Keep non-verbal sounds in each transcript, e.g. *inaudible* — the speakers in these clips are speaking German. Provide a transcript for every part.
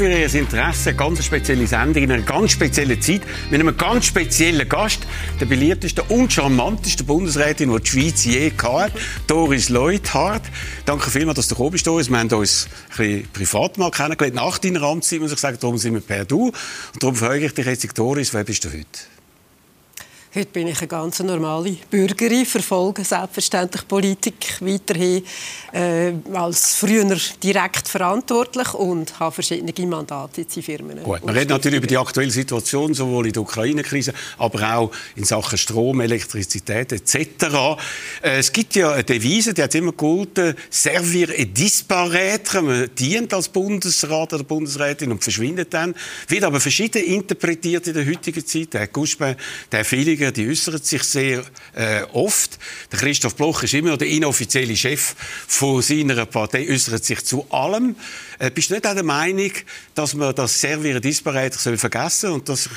für Ihr Interesse. Eine ganz spezielle Sendung in einer ganz speziellen Zeit mit einem ganz speziellen Gast, der beliebtesten und charmantesten Bundesrätin, die die Schweiz je hatte, Doris Leuthard. Danke vielmals, dass du gekommen bist, Doris. Wir haben uns ein bisschen privat mal kennengelernt. Nach deiner Amtszeit, muss ich sagen, darum sind wir per Du. Und darum frage ich dich jetzt, Doris, wer bist du heute? Heute bin ich eine ganz normale Bürgerin, verfolge selbstverständlich Politik weiterhin äh, als früher direkt verantwortlich und habe verschiedene Mandate in Firmen. Gut, wir reden natürlich über die aktuelle Situation, sowohl in der Ukraine-Krise, aber auch in Sachen Strom, Elektrizität etc. Äh, es gibt ja eine Devise, die hat immer gegolten, servir et disparaître. Man dient als Bundesrat oder Bundesrätin und verschwindet dann. Wird aber verschieden interpretiert in der heutigen Zeit. Der Guspin, der Felix Politiker, die äußern sich sehr äh, oft. Der Christoph Bloch ist immer noch der inoffizielle Chef von seiner Partei, äußert sich zu allem. Äh, bist du nicht auch der Meinung, dass man das Servieren Disparäter soll vergessen und dass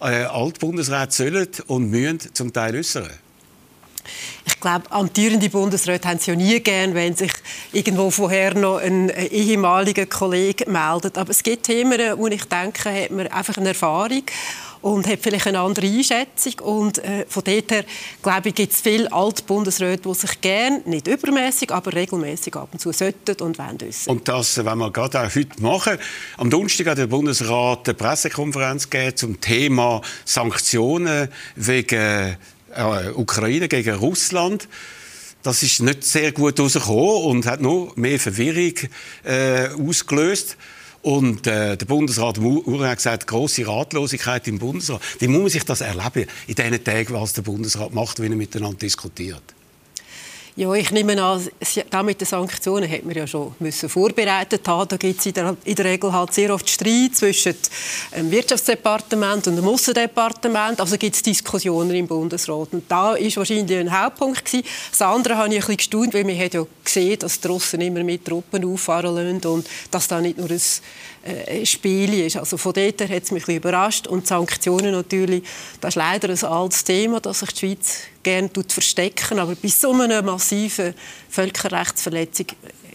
äh, Altbundesräte sollen und müssen zum Teil äußern? Ich glaube, amtierende Bundesräte haben es ja nie gern, wenn sich irgendwo vorher noch ein ehemaliger Kollege meldet. Aber es gibt Themen, wo ich denke, hat man einfach eine Erfahrung und hat vielleicht eine andere Einschätzung. Und äh, von dort her, glaube ich, gibt es viele Altbundesräte, die sich gerne, nicht übermäßig, aber regelmäßig ab und zu sollten und wollen wissen. Und das wenn wir gerade auch heute machen. Am Donnerstag hat der Bundesrat eine Pressekonferenz gegeben zum Thema Sanktionen wegen äh, Ukraine gegen Russland. Das ist nicht sehr gut herausgekommen und hat noch mehr Verwirrung äh, ausgelöst. Und äh, der Bundesrat Ure hat gesagt, große Ratlosigkeit im Bundesrat. Wie muss man sich das erleben in diesen Tagen, was der Bundesrat macht, wenn er miteinander diskutiert? Ja, ich nehme an, da mit den Sanktionen hätten wir ja schon müssen vorbereitet haben. Da gibt es in der, in der Regel halt sehr oft Streit zwischen dem Wirtschaftsdepartement und dem Aussendepartement. Also gibt es Diskussionen im Bundesrat. Und da ist wahrscheinlich ein Hauptpunkt gewesen. Das andere habe ich ein bisschen gestaunt, weil man hat ja gesehen, dass die Russen immer mit Truppen auffahren lassen und dass da nicht nur ein äh, ist. Also von dort her hat es mich überrascht. Und Sanktionen natürlich, das ist leider ein altes Thema, das sich die Schweiz gerne verstecken. Aber bei so einer massiven Völkerrechtsverletzung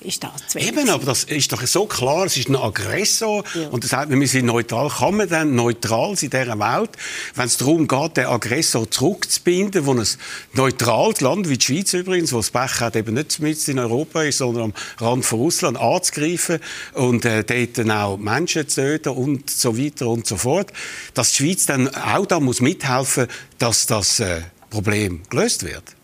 ist das zu. Eben, aber das ist doch so klar, es ist ein Aggressor ja. und das man, wir sind neutral. Kann man dann neutral sein in dieser Welt, wenn es darum geht, den Aggressor zurückzubinden, wo ein neutrales Land, wie die Schweiz übrigens, wo das Pech hat, eben nicht mit in Europa ist, sondern am Rand von Russland anzugreifen und äh, dort dann auch Menschen zu töten und so weiter und so fort, dass die Schweiz dann auch da muss mithelfen, dass das äh, Problem gelöst wird.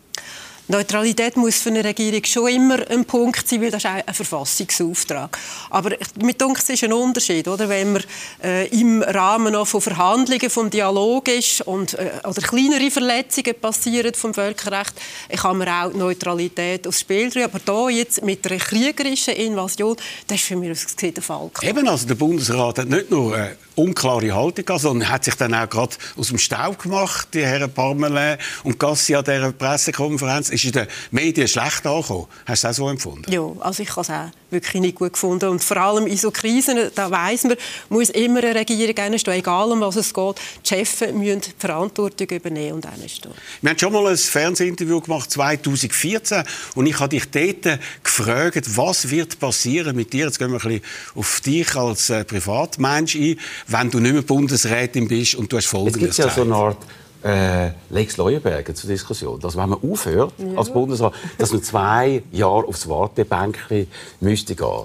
Neutralität muss für eine Regierung schon immer ein Punkt sein, weil das ist ein Verfassungsauftrag. Aber mit uns ist ein Unterschied, oder? wenn man äh, im Rahmen noch von Verhandlungen, vom Dialog ist und, äh, oder kleinere Verletzungen passieren vom Völkerrecht, kann man auch Neutralität aufs Spiel bringen. Aber da jetzt mit einer kriegerischen Invasion, das ist für mich aus der Fall. Eben, also der Bundesrat hat nicht nur eine unklare Haltung gehabt, sondern hat sich dann auch gerade aus dem Staub gemacht, die Herren Parmelin und Gassi an dieser Pressekonferenz ist in den Medien schlecht angekommen. Hast du das auch so empfunden? Ja, also ich habe es auch wirklich nicht gut gefunden. Und vor allem in so Krisen, da weiss man, muss immer eine Regierung einstehen, egal um was es geht. Die Chefs müssen die Verantwortung übernehmen und einstehen. Wir haben schon mal ein Fernsehinterview gemacht, 2014, und ich habe dich dort gefragt, was wird passieren mit dir, jetzt gehen wir ein bisschen auf dich als äh, Privatmensch ein, wenn du nicht mehr Bundesrätin bist und du hast Folgendes Es gibt ja so eine Art äh, Lex Leuenberger zur Diskussion. Dass, wenn man aufhört ja. als Bundesrat, dass man zwei Jahre aufs Wartebänkchen müsste gehen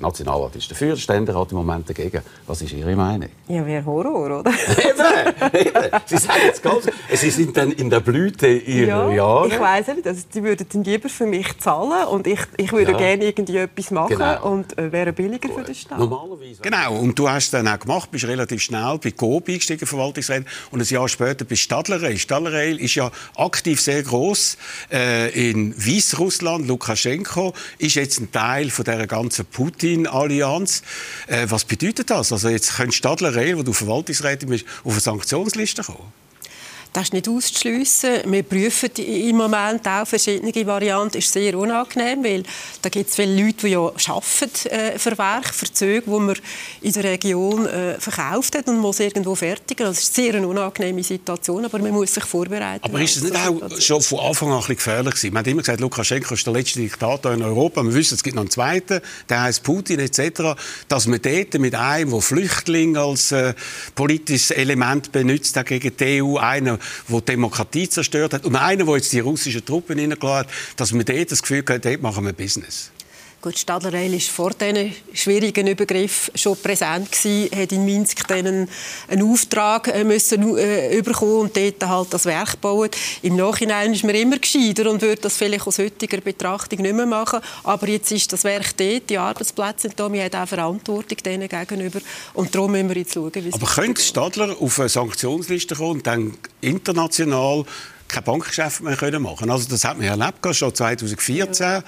Nationalrat ist dafür, der Ständerat im Moment dagegen. Was ist Ihre Meinung? Ja, wäre Horror, oder? *laughs* eben, eben. Sie sagen jetzt ganz, Sie sind dann in der Blüte Ihrer ja, Jahre. Ich weiß nicht, also, die würden dann lieber für mich zahlen und ich, ich würde ja. gerne irgendwie etwas machen genau. und äh, wäre billiger Gut. für den Staat. Normalerweise. Genau, und du hast es dann auch gemacht, bist relativ schnell bei Coop eingestiegen, Verwaltungsrat, und ein Jahr später bei Stadler Rail. Stadler Rail ist ja aktiv sehr groß äh, in Weißrussland. Lukaschenko ist jetzt ein Teil von dieser ganzen Putin Putin-Allianz. Äh, was bedeutet das? Also jetzt könnte Stadler Rail, wo du Verwaltungsrätin bist, auf eine Sanktionsliste kommen? Das ist nicht auszuschliessen. Wir prüfen im Moment auch verschiedene Varianten. Das ist sehr unangenehm, weil da gibt es viele Leute, die ja arbeiten äh, für Werk, für Züge, die man in der Region äh, verkauft hat und muss irgendwo fertigen. Das ist eine sehr unangenehme Situation, aber man muss sich vorbereiten. Aber ist es nicht auch schon von Anfang an ein bisschen gefährlich gewesen? Man hat immer gesagt, Lukaschenko ist der letzte Diktator in Europa. Wir wissen, es gibt noch einen zweiten, der heißt Putin etc. Dass man dort mit einem, der Flüchtlinge als äh, politisches Element benutzt gegen die EU, einer, der Demokratie zerstört hat und einer, der jetzt die russischen Truppen hineingeladen hat, dass man dort das Gefühl hat, dort machen wir Business. Gut, Stadler Rail war vor diesen schwierigen Übergriffen schon präsent gewesen, hat in Minsk einen, einen Auftrag äh, müssen, äh, bekommen und dort halt das Werk bauen. Im Nachhinein ist man immer gescheiter und würde das vielleicht aus heutiger Betrachtung nicht mehr machen. Aber jetzt ist das Werk dort, die Arbeitsplätze sind da, wir haben auch Verantwortung denen gegenüber und darum müssen wir jetzt schauen, wie Aber könnte Stadler auf eine Sanktionsliste kommen und dann international kein Bankgeschäft mehr können machen Also das hat man erlebt, schon 2014. Ja.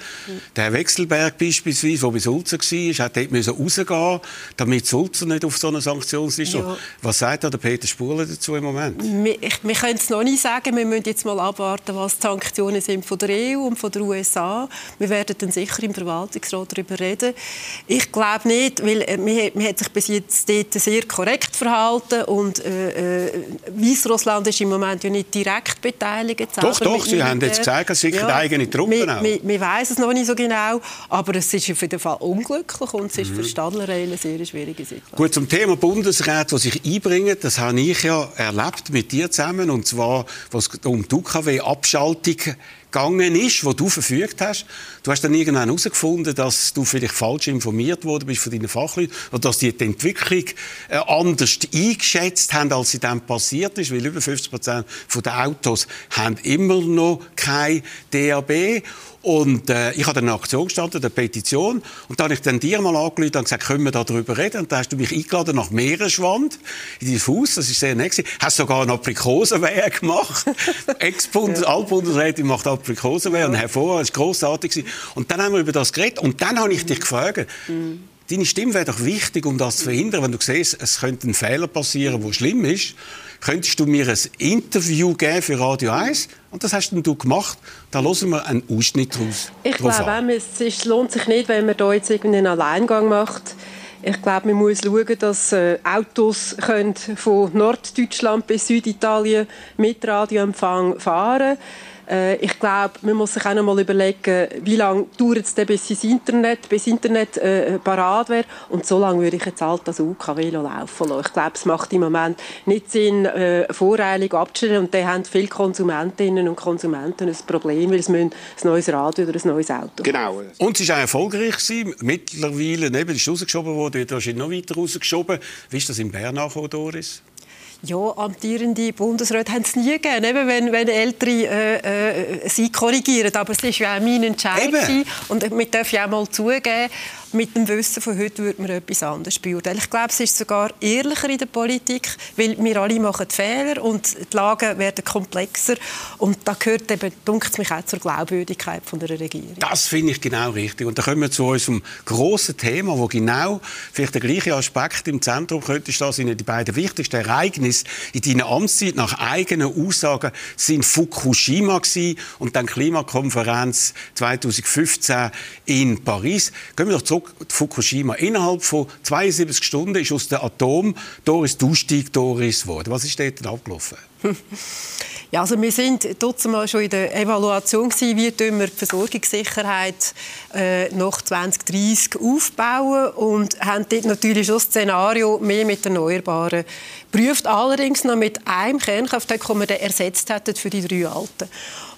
Der Herr Wechselberg beispielsweise, der bei Sulzer war, hat dort rausgehen damit Sulzer nicht auf so eine Sanktionsliste ja. Was sagt der Peter Spuler dazu im Moment? Wir, wir können es noch nicht sagen. Wir müssen jetzt mal abwarten, was die Sanktionen sind von der EU und von der USA. Wir werden dann sicher im Verwaltungsrat darüber reden. Ich glaube nicht, weil äh, man, man hat sich bis jetzt dort sehr korrekt verhalten und äh, äh, Weißrussland ist im Moment ja nicht direkt beteiligt beteiligt. Doch, doch, Sie haben jetzt gesagt, es sind ja, eigene Truppen wir, wir, wir wissen es noch nicht so genau, aber es ist auf jeden Fall unglücklich und es ist mhm. für Stadlerei eine sehr schwierige Situation. Gut, zum Thema Bundesrat, was sich einbringen, das habe ich ja erlebt mit dir zusammen, und zwar, was um die UKW-Abschaltung gegangen ist, wo du verfügt hast. Du hast dann irgendwann herausgefunden, dass du vielleicht falsch informiert worden bist von deinen Fachleuten oder dass die die Entwicklung äh, anders eingeschätzt haben, als sie dann passiert ist, weil über 50 Prozent der Autos haben immer noch kein DAB und äh, ich habe dann eine Aktion gestartet, eine Petition. Und dann habe ich dann dir mal angerufen und gesagt, können wir darüber reden? Und dann hast du mich eingeladen nach Meeresschwand, in dein Haus. Das ist sehr nett gewesen. Hast sogar eine Aprikosenwehe gemacht. *laughs* Ex-Bundes. Altbundesrätin macht Aprikosenwehe. Ja. Und hervor, das war grossartig. Und dann haben wir über das geredet. Und dann habe ich dich gefragt, mhm. deine Stimme wäre doch wichtig, um das zu verhindern, wenn du siehst, es könnte ein Fehler passieren, der schlimm ist könntest du mir ein Interview geben für Radio 1? Und das hast du gemacht. Da hören wir einen Ausschnitt daraus. Ich glaube, es ist, lohnt sich nicht, wenn man da jetzt einen Alleingang macht. Ich glaube, man muss schauen, dass äh, Autos können von Norddeutschland bis Süditalien mit Radioempfang fahren können. Äh, ich glaube, man muss sich auch noch mal überlegen, wie lange dauert es denn, bis das Internet, bis Internet äh, parat wäre. Und so lange würde ich jetzt halt das UKW laufen lassen. Ich glaube, es macht im Moment nicht Sinn, äh, voreilig abzustellen. Und dann haben viele Konsumentinnen und Konsumenten ein Problem, weil sie ein neues Radio oder ein neues Auto Genau. Und es war auch erfolgreich. Gewesen. Mittlerweile eben, ist rausgeschoben worden, wird wahrscheinlich noch weiter rausgeschoben. Wie ist das in Bern angekommen, Doris? Ja, amtierende Bundesräte haben es nie gegeben, eben wenn, wenn Ältere äh, äh, sie korrigieren. Aber es war ja auch mein Entscheid. Und wir dürfen ja auch mal zugeben, mit dem Wissen von heute würde man etwas anderes beurteilen. Ich glaube, es ist sogar ehrlicher in der Politik, weil wir alle machen Fehler und die Lagen werden komplexer und da gehört eben, dunkt mich auch zur Glaubwürdigkeit von der Regierung. Das finde ich genau richtig und da kommen wir zu unserem grossen Thema, wo genau vielleicht der gleiche Aspekt im Zentrum könnte stehen, sind die beiden wichtigsten Ereignisse in deiner Amtszeit nach eigenen Aussagen sind Fukushima und dann Klimakonferenz 2015 in Paris. Gehen wir doch zurück Fukushima. Innerhalb von 72 Stunden ist aus dem Atom Doris Dustieg Doris geworden. Was ist dort abgelaufen? *laughs* Ja, also wir sind mal schon in der Evaluation gewesen, wie wir die Versorgungssicherheit äh, nach 2030 aufbauen und haben dort natürlich schon das Szenario mehr mit Erneuerbaren prüft, allerdings noch mit einem Kernkraftwerk, das wir ersetzt hätten für die drei alten.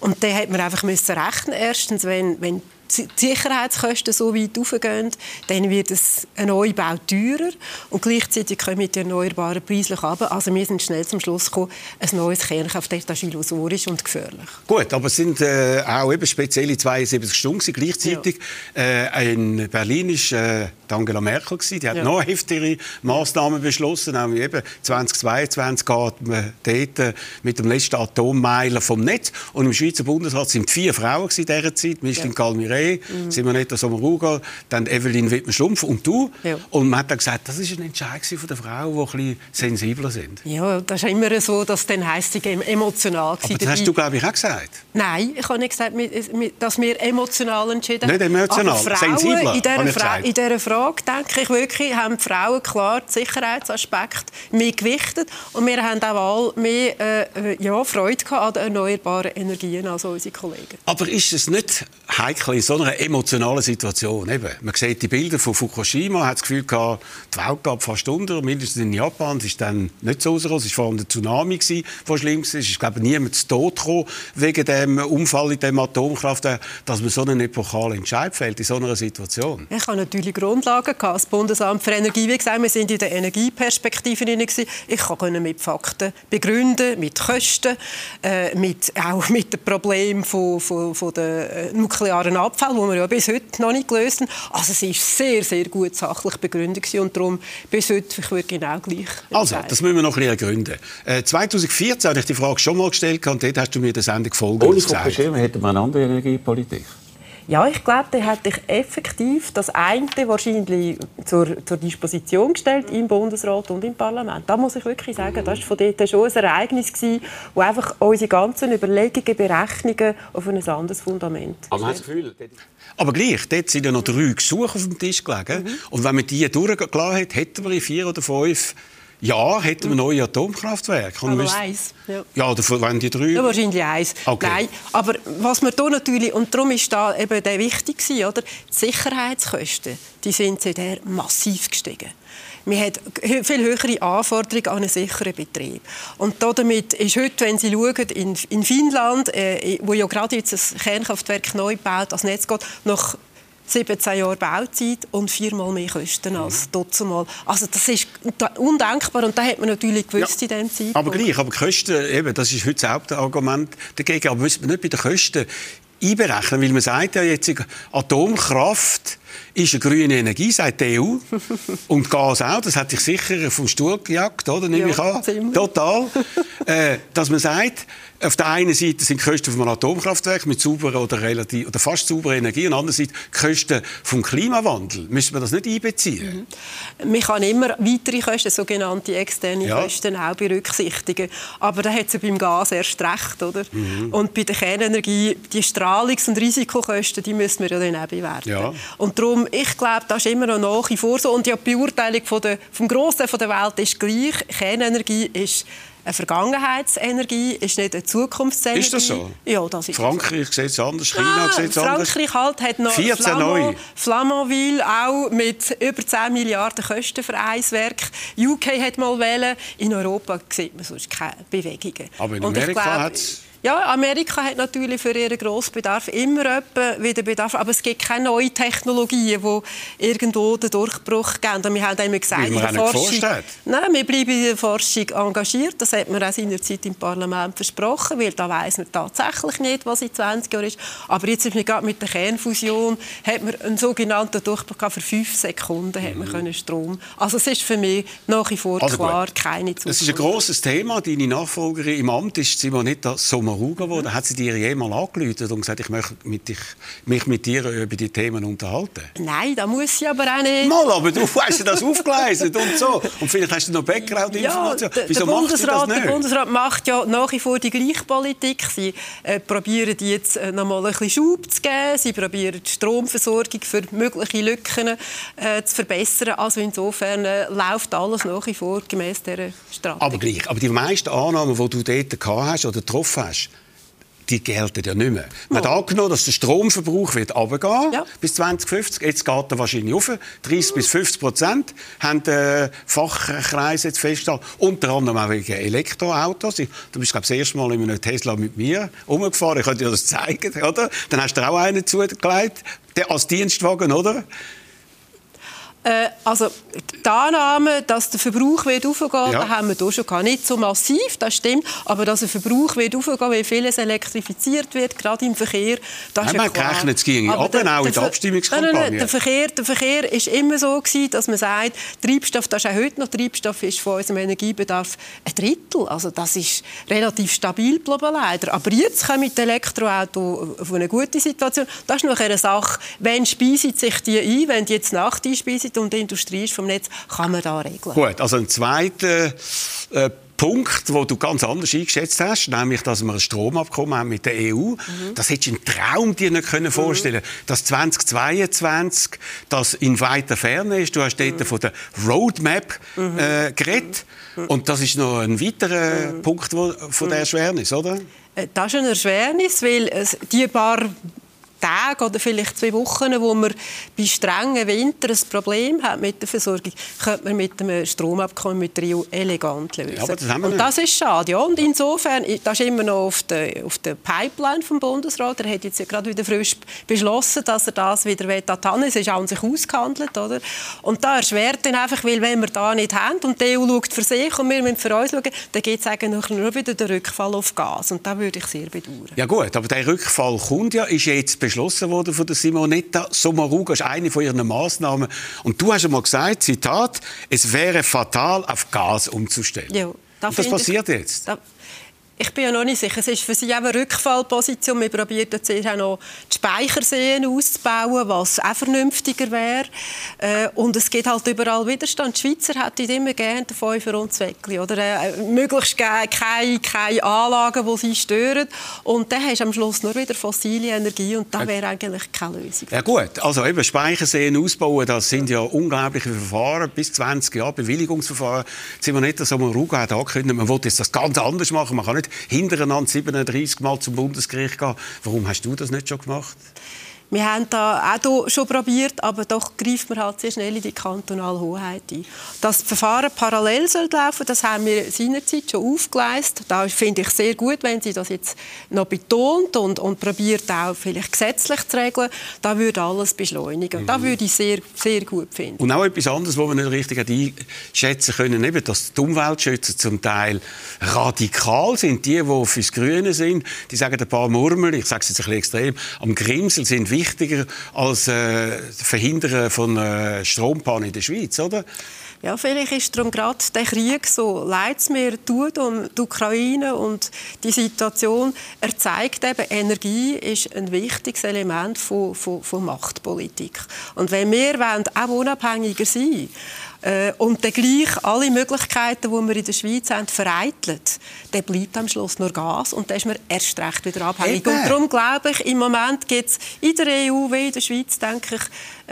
Und dann hat man einfach müssen rechnen erstens, wenn, wenn die Sicherheitskosten so weit aufgehen, dann wird es ein Neubau teurer und gleichzeitig kommen die Erneuerbaren preislich runter. Also wir sind schnell zum Schluss gekommen, ein neues Kernkraftwerk ist illusorisch und gefährlich. Gut, aber es sind äh, auch eben spezielle 72 Stunden gleichzeitig. Ja. Äh, in Berlin ist äh, Angela Merkel gewesen. Die hat ja. noch heftigere Maßnahmen beschlossen, nämlich eben 2022 geht man dort äh, mit dem letzten Atommeiler vom Netz und im Schweizer Bundesrat sind vier Frauen in dieser Zeit, Micheline ja. Galmire May, mhm. Simonetta Sommaruga, dann Evelyn Wittmer-Schlumpf und du. Ja. Und man hat dann gesagt, das ist ein Entscheid von der Frau, die ein bisschen sensibler sind. Ja, das ist immer so, dass dann heisst, sie emotional war. Aber das hast du, glaube ich, auch gesagt. Nein, ich habe nicht gesagt, dass wir emotional entschieden haben. Nicht emotional, Frauen, sensibler, in dieser, Fra in dieser Frage, denke ich wirklich, haben die Frauen klar den Sicherheitsaspekt mehr gewichtet und wir haben auch mehr äh, ja, Freude an den erneuerbaren Energien als unsere Kollegen. Aber ist es nicht heikel in so einer emotionalen Situation? Eben, man sieht die Bilder von Fukushima, hat das Gefühl gehabt, die Welt gab fast unter, mindestens in Japan. Es ist dann nicht so rausgekommen. Es war vor allem der Tsunami, der schlimm war. Es ist, glaube ich, niemand zu Tod gekommen wegen dem Unfall in dem Atomkraftwerk, dass man so einen epochalen Entscheid fällt in so einer Situation. Ich habe natürlich Grundlagen gehabt. Das Bundesamt für Energie, wie gesagt, wir sind in der Energieperspektive Ich kann mit Fakten begründen, mit Kosten, äh, mit, auch mit dem Problem von, von, von der äh, nuklearen Abfall, wo wir ja bis heute noch nicht gelöst haben. Also es ist sehr, sehr gut sachlich begründet und darum bis heute ich würde genau gleich Also, das müssen wir noch ein bisschen ergründen. Äh, 2014 habe ich die Frage schon mal gestellt und dort hast du mir das Ende gefolgt. Ohne Fukushima hätte man eine andere Energiepolitik. Ja, ich glaube, der hat sich effektiv das eine wahrscheinlich zur, zur Disposition gestellt im Bundesrat und im Parlament. Da muss ich wirklich sagen, das war von dort schon ein Ereignis, das einfach unsere ganzen Überlegungen, Berechnungen auf ein anderes Fundament Aber das Gefühl, aber gleich, dort sind ja noch drei Gesuche auf dem Tisch gelegen. Mhm. Und wenn man die durchgelassen hat, hätten wir in vier oder fünf ja, hätten wir neue Atomkraftwerke. Aber eins. Ja, ja oder wenn die drei... Ja, wahrscheinlich eins. Okay. Nein, aber was wir hier natürlich, und darum ist da eben der wichtig gewesen, oder? Die Sicherheitskosten, die sind seither massiv gestiegen. Wir haben viel höhere Anforderungen an einen sicheren Betrieb. Und damit ist heute, wenn Sie schauen, in, in Finnland, äh, wo ja gerade jetzt ein Kernkraftwerk neu baut, als Netz geht, noch 17 Jahre Bauzeit und viermal mehr Kosten als mhm. Mal. Also das ist undenkbar und da hat man natürlich gewusst ja, in dem Zeitpunkt. Aber gleich, aber Kosten, eben, das ist heute das Hauptargument dagegen. Aber müssen wir nicht bei den Kosten einberechnen, weil man sagt ja jetzt, Atomkraft ist eine grüne Energie, sagt die EU. *laughs* Und Gas auch. Das hat sich sicher vom Stuhl gejagt, oder? Nehme ja, ich an. Ziemlich. Total. *laughs* äh, dass man sagt, auf der einen Seite sind die Kosten vom Atomkraftwerk mit sauberer oder, relativ, oder fast sauberer Energie, und andererseits die Kosten vom Klimawandel. Müssen wir das nicht einbeziehen? Mhm. Man kann immer weitere Kosten, sogenannte externe ja. Kosten, auch berücksichtigen. Aber da hat es ja beim Gas erst recht, oder? Mhm. Und bei der Kernenergie, die Strahlungs- und Risikokosten, die müssen wir ja dann auch bewerten. Ja. Und darum, ich glaube, das ist immer noch nach vor so. Und die Beurteilung von der, vom Grossen der Welt ist gleich. Kernenergie ist eine Vergangenheitsenergie, ist nicht eine Zukunftsenergie. Ist das so? Ja, das ist Frankreich sieht es anders, China sieht es anders. Frankreich halt hat noch 14 Flamand, Flamanville auch mit über 10 Milliarden Kosten für ein Werk. UK hat mal wählen. In Europa sieht man sonst keine Bewegungen. Aber in Amerika hat es ja, Amerika hat natürlich für ihren Grossbedarf immer wieder Bedarf, aber es gibt keine neuen Technologien, die irgendwo den Durchbruch geben. Und wir haben immer gesagt, in der Forschung, nein, wir bleiben in der Forschung engagiert. Das hat man auch seinerzeit im Parlament versprochen, weil da weiß man tatsächlich nicht, was in 20 Jahren ist. Aber jetzt ist gerade mit der Kernfusion hat man einen sogenannten Durchbruch für fünf Sekunden hat man mhm. können Strom. Also es ist für mich nach wie vor also klar gut. keine Zukunft. Es ist ein grosses Thema. Deine Nachfolgerin im Amt ist Simonetta Sommer Maruga geworden. Mhm. Hat sie dir jemals angerufen und gesagt, ich möchte mit dich, mich mit dir über die Themen unterhalten? Nein, da muss sie aber auch nicht. Mal, aber du hast das aufgeleistet und so. Und vielleicht hast du noch Background-Informationen. Ja, Wieso der, Bundesrat, das nicht? der Bundesrat macht ja nach wie vor die Gleichpolitik. Sie äh, probieren jetzt äh, noch mal ein bisschen Schub zu geben. Sie probieren die Stromversorgung für mögliche Lücken äh, zu verbessern. Also insofern äh, läuft alles nach wie vor gemäß dieser Strategie. Aber gleich. Aber die meisten Annahmen, die du dort gehabt hast oder getroffen hast, die gelten ja nicht mehr. Man hat angenommen, dass der Stromverbrauch wird runtergehen ja. bis 2050. Jetzt geht er wahrscheinlich auf. 30 bis 50 Prozent haben die Fachkreise jetzt festgehalten. Unter anderem auch wegen Elektroautos. Du bist, glaube ich, das erste Mal in einem Tesla mit mir umgefahren. Ich könnte dir das zeigen, oder? Dann hast du auch einen zugelegt, als Dienstwagen, oder? Äh, also die Annahme, dass der Verbrauch wird aufgehen, ja. haben wir hier schon gar nicht so massiv, das stimmt, aber dass der Verbrauch wird aufgehen, weil vieles elektrifiziert wird, gerade im Verkehr, das ist ja klar. gerechnet, es ging aber der, auch in der Abstimmungskampagne. Nein, nein, der Verkehr, der Verkehr ist immer so gewesen, dass man sagt, Treibstoff, das ist auch heute noch, Treibstoff ist von unserem Energiebedarf ein Drittel, also das ist relativ stabil geblieben leider. Aber jetzt kommen mit Elektroauto auf eine gute Situation. Das ist noch eine Sache, wenn speisen sich die ein, wenn die jetzt Nacht einspeisen, Zeit und die Industrie ist vom Netz, kann man da regeln. Gut, also ein zweiter äh, Punkt, wo du ganz anders eingeschätzt hast, nämlich, dass wir ein Stromabkommen haben mit der EU. Mhm. Das hättest du im Traum dir nicht können vorstellen mhm. Dass 2022 das in weiter Ferne ist. Du hast dort mhm. von der Roadmap mhm. äh, geredet. Mhm. Und das ist noch ein weiterer mhm. Punkt wo, von der Erschwernis, oder? Äh, das ist eine Erschwernis, weil die paar Tage oder vielleicht zwei Wochen, wo man bei strengen Winter ein Problem hat mit der Versorgung, könnte man mit dem Stromabkommen mit der EU elegant lösen. Ja, das und das ist schade. Ja, und insofern, das ist immer noch auf der, auf der Pipeline vom Bundesrat. Er hat jetzt ja gerade wieder frisch beschlossen, dass er das wieder an Es ist an sich ausgehandelt, oder? Und da erschwert dann einfach, weil wenn wir da nicht haben und die EU schaut für sich und wir müssen für uns schauen, dann gibt es eigentlich nur wieder den Rückfall auf Gas. Und da würde ich sehr bedauern. Ja gut, aber der Rückfall kommt ja, ist jetzt beschlossen worden von der Simonetta Sommaruga. Das ist eine von ihren Maßnahmen. Und du hast einmal gesagt, Zitat, es wäre fatal, auf Gas umzustellen. Ja, das passiert ich, jetzt. Da, ich bin ja noch nicht sicher. Es ist für sie auch eine Rückfallposition. Wir probieren jetzt auch noch die Speicherseen auszubauen, was auch vernünftiger wäre. Äh, und es gibt halt überall Widerstand. Die Schweizer hätten immer gerne den Fünfer und Zweckli. Oder äh, möglichst keine, keine Anlagen, die sie stören. Und dann hast du am Schluss nur wieder fossile Energie und das wäre eigentlich keine Lösung. Ja gut, also eben Speicherseen ausbauen, das sind ja unglaubliche Verfahren, bis 20 Jahre Bewilligungsverfahren. Sind wir nicht so Ruga hat angekündigt, man will jetzt das ganz anders machen. Man kann nicht hintereinander 37 Mal zum Bundesgericht gehen. Warum hast du das nicht schon gemacht? Wir haben da auch schon probiert, aber doch greift man halt sehr schnell in die kantonale Hoheit ein. Dass das Verfahren parallel soll laufen, das haben wir seinerzeit schon aufgeleistet. Da finde ich sehr gut, wenn Sie das jetzt noch betont und, und probiert auch vielleicht gesetzlich zu regeln. Da würde alles beschleunigen. Mhm. Da würde ich sehr, sehr gut finden. Und auch etwas anderes, was wir nicht richtig einschätzen können, eben, dass die Umweltschützer zum Teil radikal sind. Die, die fürs Grüne sind, die sagen ein paar Murmel, ich sage es jetzt ein bisschen extrem, am Grimsel sind wichtig wichtiger als äh, Verhindern von äh, Strompannen in der Schweiz, oder? Ja, vielleicht ist darum gerade der Krieg so leid es mir tut um die Ukraine und die Situation. Er zeigt eben, Energie ist ein wichtiges Element von, von, von Machtpolitik. Und wenn wir wollen, auch unabhängiger sein äh, und dann gleich alle Möglichkeiten, die wir in der Schweiz haben, vereitelt, dann bleibt am Schluss nur Gas und dann ist man erst recht wieder abhängig. Eben. Und darum glaube ich, im Moment gibt es in der EU wie in der Schweiz, denke ich,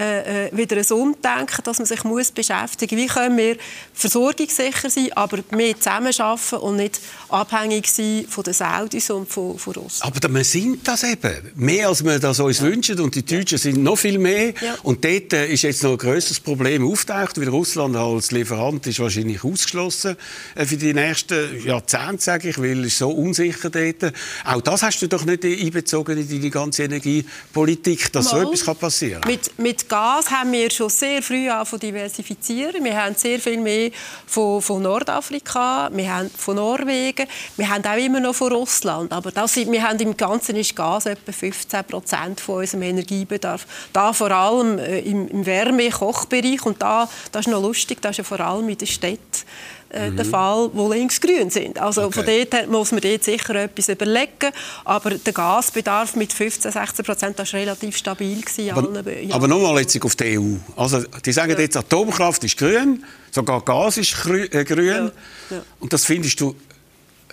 äh, äh, wieder ein Umdenken, dass man sich muss beschäftigen muss. Wie können wir versorgungssicher sein, aber mehr zusammenarbeiten und nicht abhängig sein von den Saudis und von, von Russland. Aber wir sind das eben. Mehr, als wir das uns ja. wünschen. Und die Deutschen sind noch viel mehr. Ja. Und dort äh, ist jetzt noch ein grösseres Problem auftaucht, weil Russland als Lieferant ist wahrscheinlich ausgeschlossen äh, für die nächsten Jahrzehnte, sage ich, weil es so unsicher dort. Auch das hast du doch nicht einbezogen in deine ganze Energiepolitik, dass Mal. so etwas passieren kann. Mit, mit Gas haben wir schon sehr früh an zu diversifizieren. Wir haben sehr viel mehr von, von Nordafrika, wir haben von Norwegen, wir haben auch immer noch von Russland. Aber das, wir haben im Ganzen ist Gas etwa 15 Prozent von unserem Energiebedarf. Da vor allem äh, im, im Wärme-Kochbereich und da, das ist noch lustig, das ist ja vor allem in den Städten äh, mhm. der Fall, wo links-grün sind. Also okay. von dort her muss man dort sicher etwas überlegen. Aber der Gasbedarf mit 15, 16 Prozent war relativ stabil. Gewesen, aber, ja. aber nochmal jetzt auf die EU. Also, die sagen ja. jetzt, Atomkraft ist grün, sogar Gas ist äh, grün. Ja. Und das findest du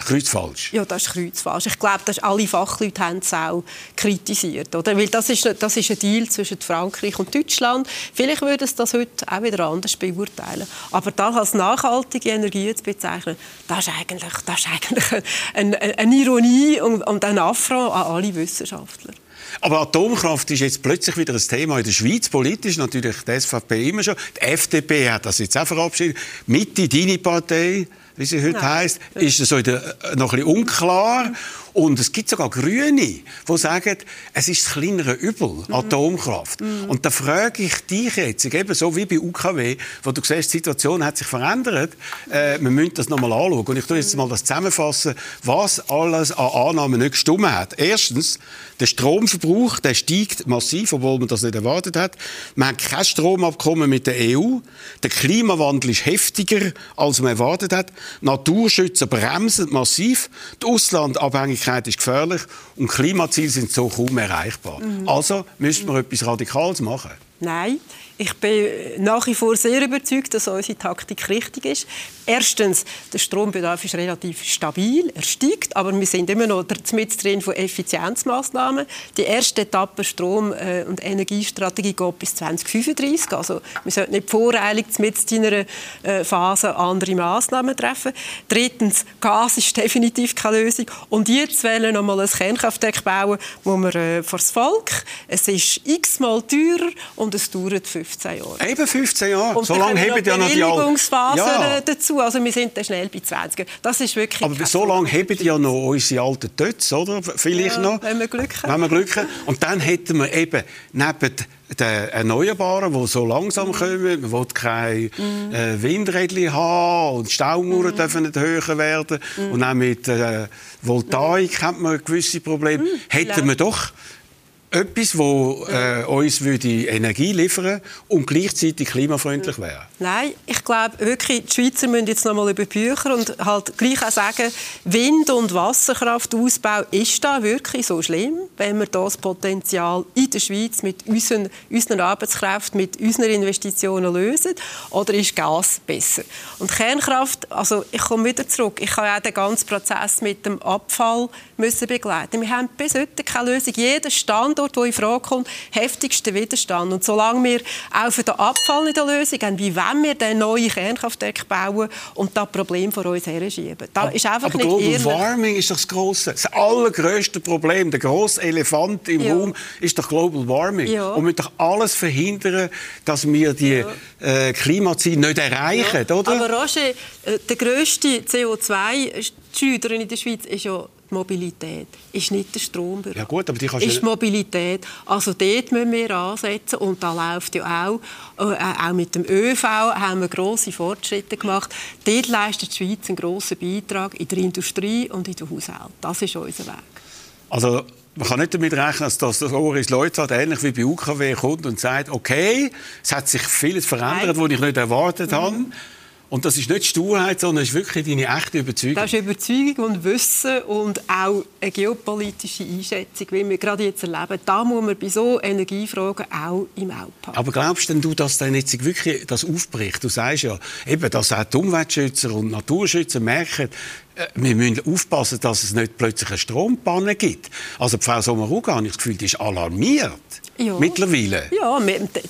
kreuzfalsch. Ja, das ist kreuzfalsch. Ich glaube, dass alle Fachleute haben es auch kritisiert. Oder? Weil das ist, das ist ein Deal zwischen Frankreich und Deutschland. Vielleicht würde es das heute auch wieder anders beurteilen. Aber das als nachhaltige Energie zu bezeichnen, das ist eigentlich, das ist eigentlich eine, eine Ironie und, und ein Affront an alle Wissenschaftler. Aber Atomkraft ist jetzt plötzlich wieder ein Thema in der Schweiz, politisch natürlich die SVP immer schon. Die FDP hat das jetzt auch verabschiedet. Mitte, deine Partei, wie sie heute heißt, ist es so noch ein bisschen unklar. Und es gibt sogar Grüne, die sagen, es ist das kleinere Übel, mhm. Atomkraft. Mhm. Und da frage ich dich jetzt, eben so wie bei UKW, wo du siehst, die Situation hat sich verändert, äh, wir müssen das nochmal anschauen. Und ich tue jetzt mal das zusammenfassen, was alles an Annahmen nicht gestimmt hat. Erstens, der Stromverbrauch der steigt massiv, obwohl man das nicht erwartet hat. Wir haben kein Stromabkommen mit der EU. Der Klimawandel ist heftiger, als man erwartet hat. Naturschützer bremsen massiv. Die Auslandabhängigkeit ist gefährlich und Klimaziele sind so kaum erreichbar. Mhm. Also müssen wir etwas Radikales machen. Nein, ich bin nach wie vor sehr überzeugt, dass unsere Taktik richtig ist. Erstens, der Strombedarf ist relativ stabil, er steigt, aber wir sind immer noch mit drin von Effizienzmaßnahmen. Die erste Etappe Strom- äh, und Energiestrategie geht bis 2035. Also wir sollten nicht voreilig mit in einer äh, Phase andere Maßnahmen treffen. Drittens, Gas ist definitiv keine Lösung. Und jetzt wollen wir noch mal ein Kernkraftwerk bauen, wo wir äh, das Volk. Es ist x-mal teurer und es dauert 15 Jahre. Eben 15 Jahre. Und so lange haben ja noch die Alten. Ja. dazu also wir sind dann schnell bei 20. Das ist wirklich Aber so lange haben ja noch unsere alten Töts, oder? Vielleicht ja, noch. Wenn wir Glück haben. Wenn wir Glück haben. Und dann hätten wir eben neben den Erneuerbaren, die so langsam mhm. kommen, man will keine mhm. äh, Windräder haben und Staumauern mhm. dürfen nicht höher werden. Mhm. Und auch mit äh, Voltaik mhm. hat man gewisse Probleme. Mhm. Hätten wir doch etwas, wo äh, uns würde Energie liefern und gleichzeitig klimafreundlich wäre? Nein, ich glaube wirklich, die Schweizer müssen jetzt noch mal über Bücher und halt gleich auch sagen, Wind- und Wasserkraftausbau ist da wirklich so schlimm, wenn wir das Potenzial in der Schweiz mit unseren, unseren Arbeitskräften, mit unseren Investitionen lösen, oder ist Gas besser? Und Kernkraft, also ich komme wieder zurück, ich habe auch den ganzen Prozess mit dem Abfall müssen begleiten. Wir haben bis heute keine Lösung. Jeder Stand Standort, der in Frage kommt, heftigsten Widerstand. Und solange wir auch für den Abfall nicht eine Lösung haben, wie wollen wir dann neue Kernkraftwerke bauen und das Problem vor uns herschieben? Das ist einfach aber nicht Global ehrlich. Warming ist doch das grosse, das allergrößte Problem, der grosse Elefant im ja. Raum ist doch Global Warming. Ja. Und wir müssen doch alles verhindern, dass wir die ja. äh, Klimaziele nicht erreichen, ja. oder? Aber Roger, äh, der grösste CO2-Schleuder in der Schweiz ist ja die Mobilität ist nicht der Stromberuf. Ja gut, aber die kannst ist die Mobilität. Also dort müssen wir ansetzen und da läuft ja auch, äh, auch mit dem ÖV haben wir grosse Fortschritte gemacht. Dort leistet die Schweiz einen grossen Beitrag in der Industrie und in den Haushalten. Das ist unser Weg. Also man kann nicht damit rechnen, dass das Oris Leuthard ähnlich wie bei UKW kommt und sagt, okay, es hat sich vieles verändert, was ich nicht erwartet mhm. Und das ist nicht Sturheit, sondern es ist wirklich deine echte Überzeugung. Das ist Überzeugung und Wissen und auch eine geopolitische Einschätzung, wie wir gerade jetzt erleben. Da muss man bei so Energiefragen auch im Auge haben. Aber glaubst denn du, dass dann jetzt wirklich das aufbricht? Du sagst ja, eben, dass auch die Umweltschützer und Naturschützer merken, äh, wir müssen aufpassen, dass es nicht plötzlich eine Strompanne gibt. Also Frau Sommaruga, habe ich das Gefühl, die ist alarmiert. Ja. Mittlerweile. Ja,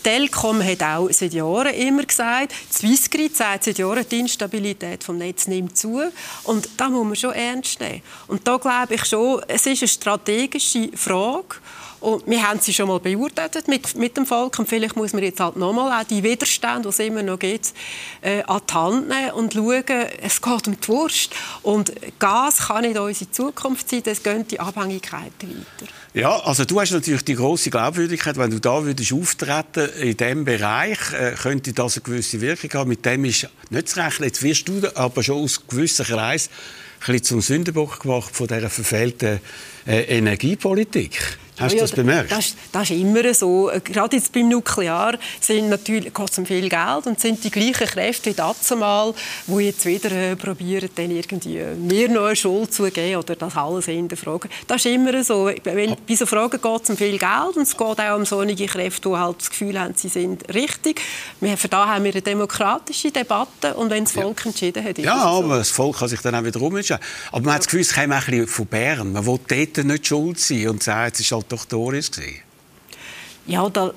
Telkom hat auch seit Jahren immer gesagt, Swissgrid sagt seit Jahren, die Instabilität des Netzes nimmt zu. Und da muss man schon ernst nehmen. Und da glaube ich schon, es ist eine strategische Frage. Und wir haben sie schon mal beurteilt mit, mit dem Volk. Und vielleicht muss man jetzt halt nochmal auch die Widerstände, die es immer noch gibt, äh, an die Hand nehmen und schauen, es geht um die Wurst. Und Gas kann nicht unsere Zukunft sein, das gehen die Abhängigkeiten weiter. Ja, also du hast natürlich die große Glaubwürdigkeit, wenn du da würdest auftreten in diesem Bereich, äh, könnte das eine gewisse Wirkung haben. Mit dem ist nicht zu rechnen. Jetzt wirst du aber schon aus gewissen Kreisen ein bisschen zum Sündenbock gemacht von dieser verfehlten äh, Energiepolitik. Hast du das bemerkt? Das, das, ist immer so. Gerade jetzt beim Nuklear sind natürlich, kostet es viel Geld und sind die gleichen Kräfte wie das mal, die jetzt wieder äh, probieren, dann irgendwie äh, mir noch eine Schuld zu geben oder das alles hinterfragen. Das ist immer so. Wenn, bei so Fragen geht es um viel Geld und es geht auch um solche Kräfte, die halt das Gefühl haben, sie sind richtig. Wir, für da haben wir eine demokratische Debatte und wenn das Volk ja. entschieden hat, ist Ja, so. aber das Volk kann sich dann auch wieder umentscheiden. Aber man ja. hat das Gefühl, es käme ein bisschen von Bern. Man will dort nicht schuld sein und sagen, es ist halt doch Doris gewesen. Ja, da,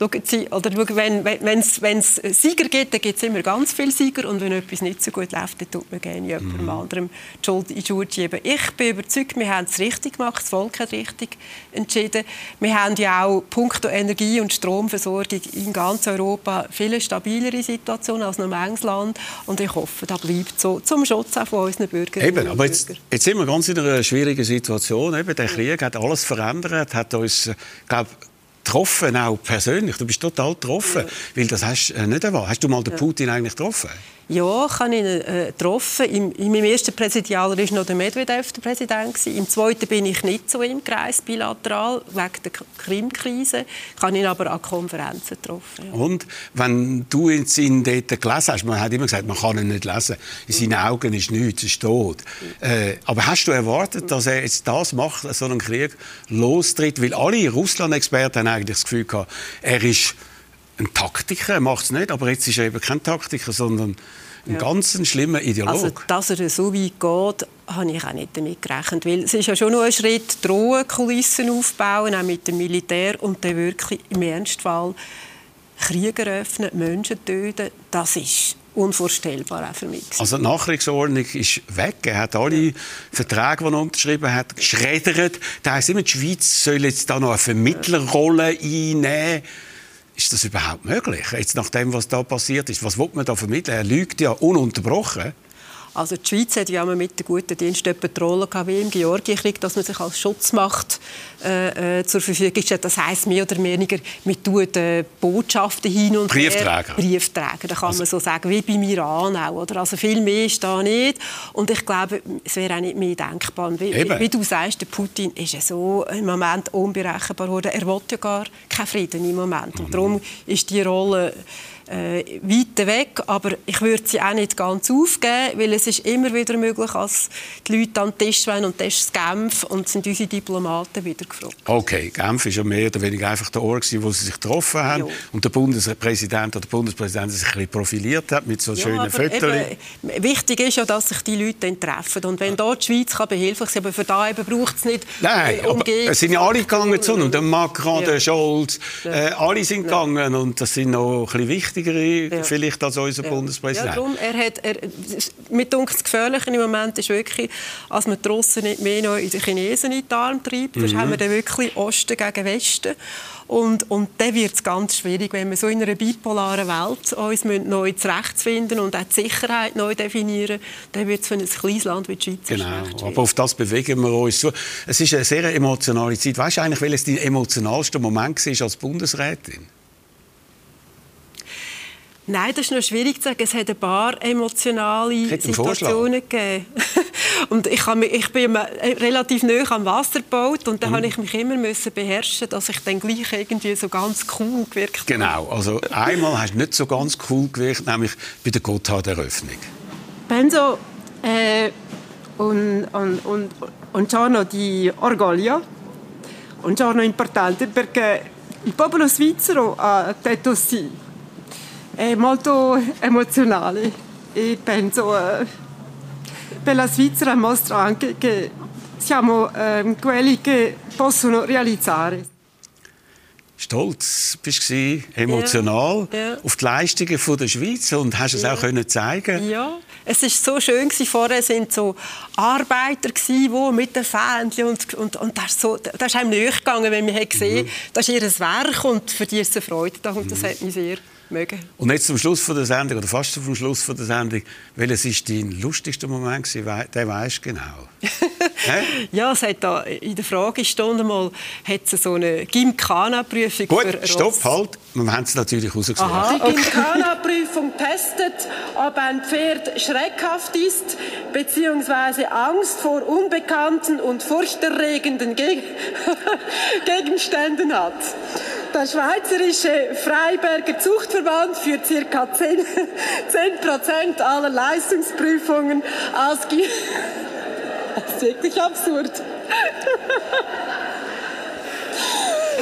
schauen Sie, oder wenn es wenn, Sieger gibt, dann gibt es immer ganz viele Sieger und wenn etwas nicht so gut läuft, dann tut man gerne jemandem mhm. anderem die Schuld in die Schuhe schieben. Ich bin überzeugt, wir haben es richtig gemacht, das Volk hat richtig entschieden. Wir haben ja auch punkto Energie- und Stromversorgung in ganz Europa viel stabilere Situation als noch manches Land und ich hoffe, das bleibt so zum Schutz auch von unseren Bürgern. Eben, aber jetzt, jetzt sind wir ganz in einer schwierigen Situation. Eben, der Krieg hat alles verändert, hat uns, glaube getroffen, auch persönlich. Du bist total getroffen, ja. weil das hast äh, nicht erwartet. Hast du mal den Putin eigentlich getroffen? Ja, ich habe ihn äh, getroffen. Im, in meinem ersten Präsidialer war noch der Medvedev der Präsident. Im zweiten bin ich nicht so im Kreis bilateral, wegen der Krim-Krise. Ich habe ihn aber an Konferenzen getroffen. Ja. Und wenn du ihn dort gelesen hast, man hat immer gesagt, man kann ihn nicht lesen. In seinen Augen ist nichts, er ist tot. Äh, aber hast du erwartet, dass er jetzt das macht, so einen Krieg lostritt? Weil alle Russland-Experten haben eigentlich das Gefühl gehabt, er ist ein Taktiker, er macht es nicht, aber jetzt ist er eben kein Taktiker, sondern ein ja. ganz schlimmer Ideologe. Also, dass er so weit geht, habe ich auch nicht damit gerechnet. Weil es ist ja schon noch ein Schritt, drohen, Kulissen aufbauen, auch mit dem Militär, und dann wirklich im Ernstfall Krieg eröffnen, Menschen töten, das ist unvorstellbar auch für mich. Also die Nachkriegsordnung ist weg. Er hat alle ja. Verträge, die er unterschrieben hat, geschreddert. Das heisst immer, die Schweiz soll jetzt da noch eine Vermittlerrolle einnehmen ist das überhaupt möglich? Jetzt nach dem, was da passiert ist, was will man da vermitteln? Er lügt ja ununterbrochen. Also die Schweiz hat ja mit den guten Diensten die Rolle wie im Georgienkrieg, dass man sich als Schutzmacht äh, äh, zur Verfügung stellt. Das heisst mehr oder weniger, man tut äh, Botschaften hin und Briefträger. her. Briefträger. Da kann also. man so sagen, wie beim Iran auch. Oder? Also viel mehr ist da nicht. Und ich glaube, es wäre auch nicht mehr denkbar. Wie, wie, du sagst, der Putin ist ja so im Moment unberechenbar geworden. Er will ja gar keinen Frieden im Moment. Und mhm. darum ist die Rolle äh, weit weg, aber ich würde sie auch nicht ganz aufgeben, weil es ist immer wieder möglich, dass die Leute an den Tisch wollen und das ist Genf und sind unsere Diplomaten wieder gefragt. Okay, Genf ist ja mehr oder weniger einfach der Ort, wo sie sich getroffen haben jo. und der Bundespräsident oder der Bundespräsident sich ein bisschen profiliert hat mit so ja, schönen Fotos. Wichtig ist ja, dass sich die Leute dann treffen und wenn da die Schweiz kann behilflich sein, aber für da eben braucht es nicht Nein, aber es sind ja alle gegangen zu und der Macron, ja. der Scholz, äh, alle sind ja. gegangen und das sind noch ein bisschen wichtig wichtigere ja. vielleicht als unser ja. Bundespräsident. Ja, darum, er hat, er, mit uns das Gefährliche im Moment ist wirklich, als man die Russen nicht mehr noch in die Chinesen in die Arme treibt. Mhm. haben wir dann wirklich Osten gegen Westen. Und, und dann wird es ganz schwierig, wenn wir so in einer bipolaren Welt uns neu zurechtfinden und auch die Sicherheit neu definieren, dann wird es für ein kleines Land wie die Schweiz Genau, aber auf das bewegen wir uns so. Es ist eine sehr emotionale Zeit. Weißt du eigentlich, welches dein emotionalster Moment war als Bundesrätin? Nein, das ist noch schwierig zu sagen. Es hat ein paar emotionale Situationen gegeben. *laughs* und ich, habe, ich bin relativ nah am Wasser gebaut und dann mhm. habe ich mich immer müssen beherrschen, dass ich dann gleich irgendwie so ganz cool gewirkt habe. Genau, also einmal hast du nicht so ganz cool gewirkt, nämlich bei der Gotthard-Eröffnung. Penso eh, un, un, un, un giorno di orgoglio, un giorno importante perché il popolo svizzero ha detto sì è molto emozionale e penso eh, per la Svizzera mostra anche che siamo eh, quelli che possono realizzare. Stolz bist du emotional ja, ja. auf die Leistungen von der Schweiz und hast es ja. auch können zeigen. Ja, es ist so schön gewesen. Vorher sind so Arbeiter gewesen, die mit den Fähnchen und, und, und das ist so, das ist einem nachgegangen, wenn man gesehen, mhm. das ist ihr Werk und für die ist eine Freude und das mhm. hat mich sehr mögen. Und jetzt zum Schluss von der Sendung, oder fast zum Schluss von der Sendung, welches ist dein lustigster Moment gewesen? Den weisst du genau. *laughs* ja, es hat da in der Fragestunde mal hat es so eine Gymkhana-Prüfung Gut, stopp, halt. Wir haben es natürlich rausgesucht. Aha, Die Gymkhana-Prüfung testet, ob ein Pferd schreckhaft ist, beziehungsweise Angst vor unbekannten und furchterregenden Geg *laughs* Gegenständen hat. Der Schweizerische Freiberger Zuchtverband führt ca. 10, 10 aller Leistungsprüfungen als *laughs* Das ist wirklich absurd. *laughs*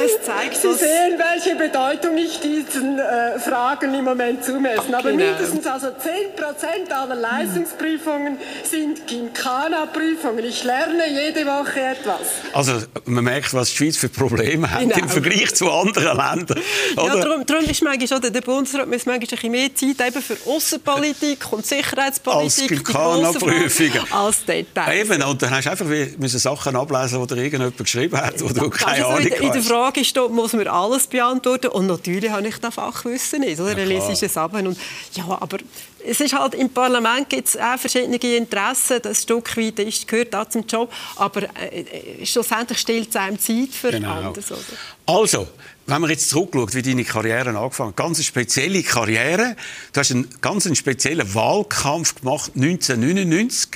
Es zeigt Sie sehen, welche Bedeutung ich diesen äh, Fragen im Moment zumessen. Aber Genau. mindestens also 10% aller Leistungsprüfungen sind Gymkhana-Prüfungen. Ich lerne jede Woche etwas. Also man merkt, was die Schweiz für Probleme hat Genau. im Vergleich zu anderen Ländern. Ja, Oder? darum, darum ist manchmal schon der Bundesrat muss manchmal ein bisschen mehr Zeit eben für Außenpolitik und Sicherheitspolitik, Als Gymkhana-Prüfungen. Als Details. Eben, und dann hast du einfach wie- müssen Sachen ablesen, die dir irgendjemand geschrieben hat, wo du keine also Ahnung in, in der hast. Frage steht, muss man alles beantworten und natürlich habe ich das Fachwissen nicht, oder? Dann lese ich es ab und ja, aber es ist halt im Parlament gibt es auch verschiedene Interessen, das Stück weit ist, gehört auch zum Job, aber äh, äh, schlussendlich stellt es einem Zeit für Genau. anderes. Oder? Also, wenn man jetzt zurückschaut, wie deine Karriere angefangen hat, ganz eine spezielle Karriere. Du hast einen ganz einen speziellen Wahlkampf gemacht, 1999.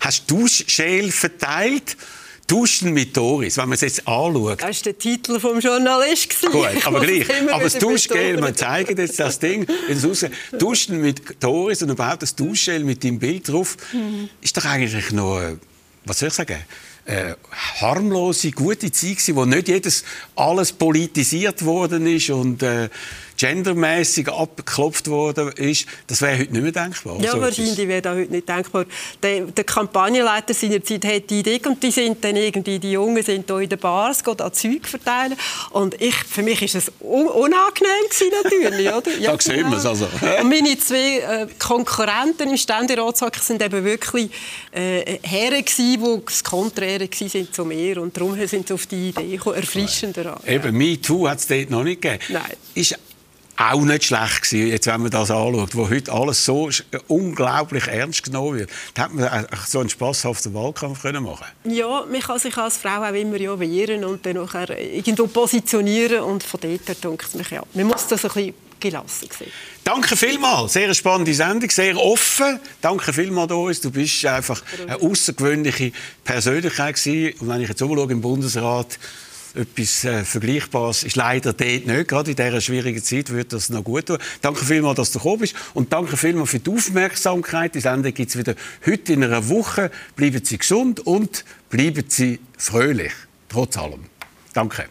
Hast Duschschäl verteilt, Duschen mit Doris. Wenn man es jetzt anschaut, Das war der Titel vom Journalist. gewesen. Gut, aber gleich. Aber das Duschgel, wir zeigen jetzt das Ding. Duschen mit Doris und überhaupt das Duschgel mit deinem Bild drauf, Mhm. ist doch eigentlich noch, äh, was soll ich sagen, äh, harmlose, gute Zeit gewesen, wo nicht jedes alles politisiert worden ist und äh, gendermäßig abgeklopft worden ist. Das wäre heute nicht mehr denkbar. Ja, So wahrscheinlich wäre das heute nicht denkbar. Der, der Kampagnenleiter seiner Zeit hat die Idee und die sind dann irgendwie, die Jungen sind da in den Bars, gehen da Zeug verteilen und ich, für mich ist es un unangenehm gewesen, natürlich, oder? *laughs* Da sehen wir es also. *laughs* Und meine zwei äh, Konkurrenten im Ständeratshockey sind eben wirklich äh, Herren gewesen, die das Konträre sind zu mir und darum sind sie auf die Idee gekommen, erfrischender an. Eben, MeToo hat es dort noch nicht gegeben. Nein. Ist auch nicht schlecht gewesen, jetzt, wenn man das anschaut, wo heute alles so unglaublich ernst genommen wird. Da hat man auch so einen spaßhaften Wahlkampf können machen Ja, man kann sich als Frau auch immer ja wehren und dann nachher irgendwo positionieren und von dort es mich, ja, man muss das ein bisschen gelassen sehen. Danke vielmals, sehr eine spannende Sendung, sehr offen. Danke vielmals, Doris, du bist einfach eine außergewöhnliche Persönlichkeit gewesen. Und wenn ich jetzt umschaue im Bundesrat, etwas äh, Vergleichbares ist leider dort nicht. Gerade in dieser schwierigen Zeit wird das noch gut tun. Danke vielmals, dass du gekommen bist. Und danke vielmals für die Aufmerksamkeit. Die Sendung gibt es wieder heute in einer Woche. Bleiben Sie gesund und bleiben Sie fröhlich. Trotz allem. Danke.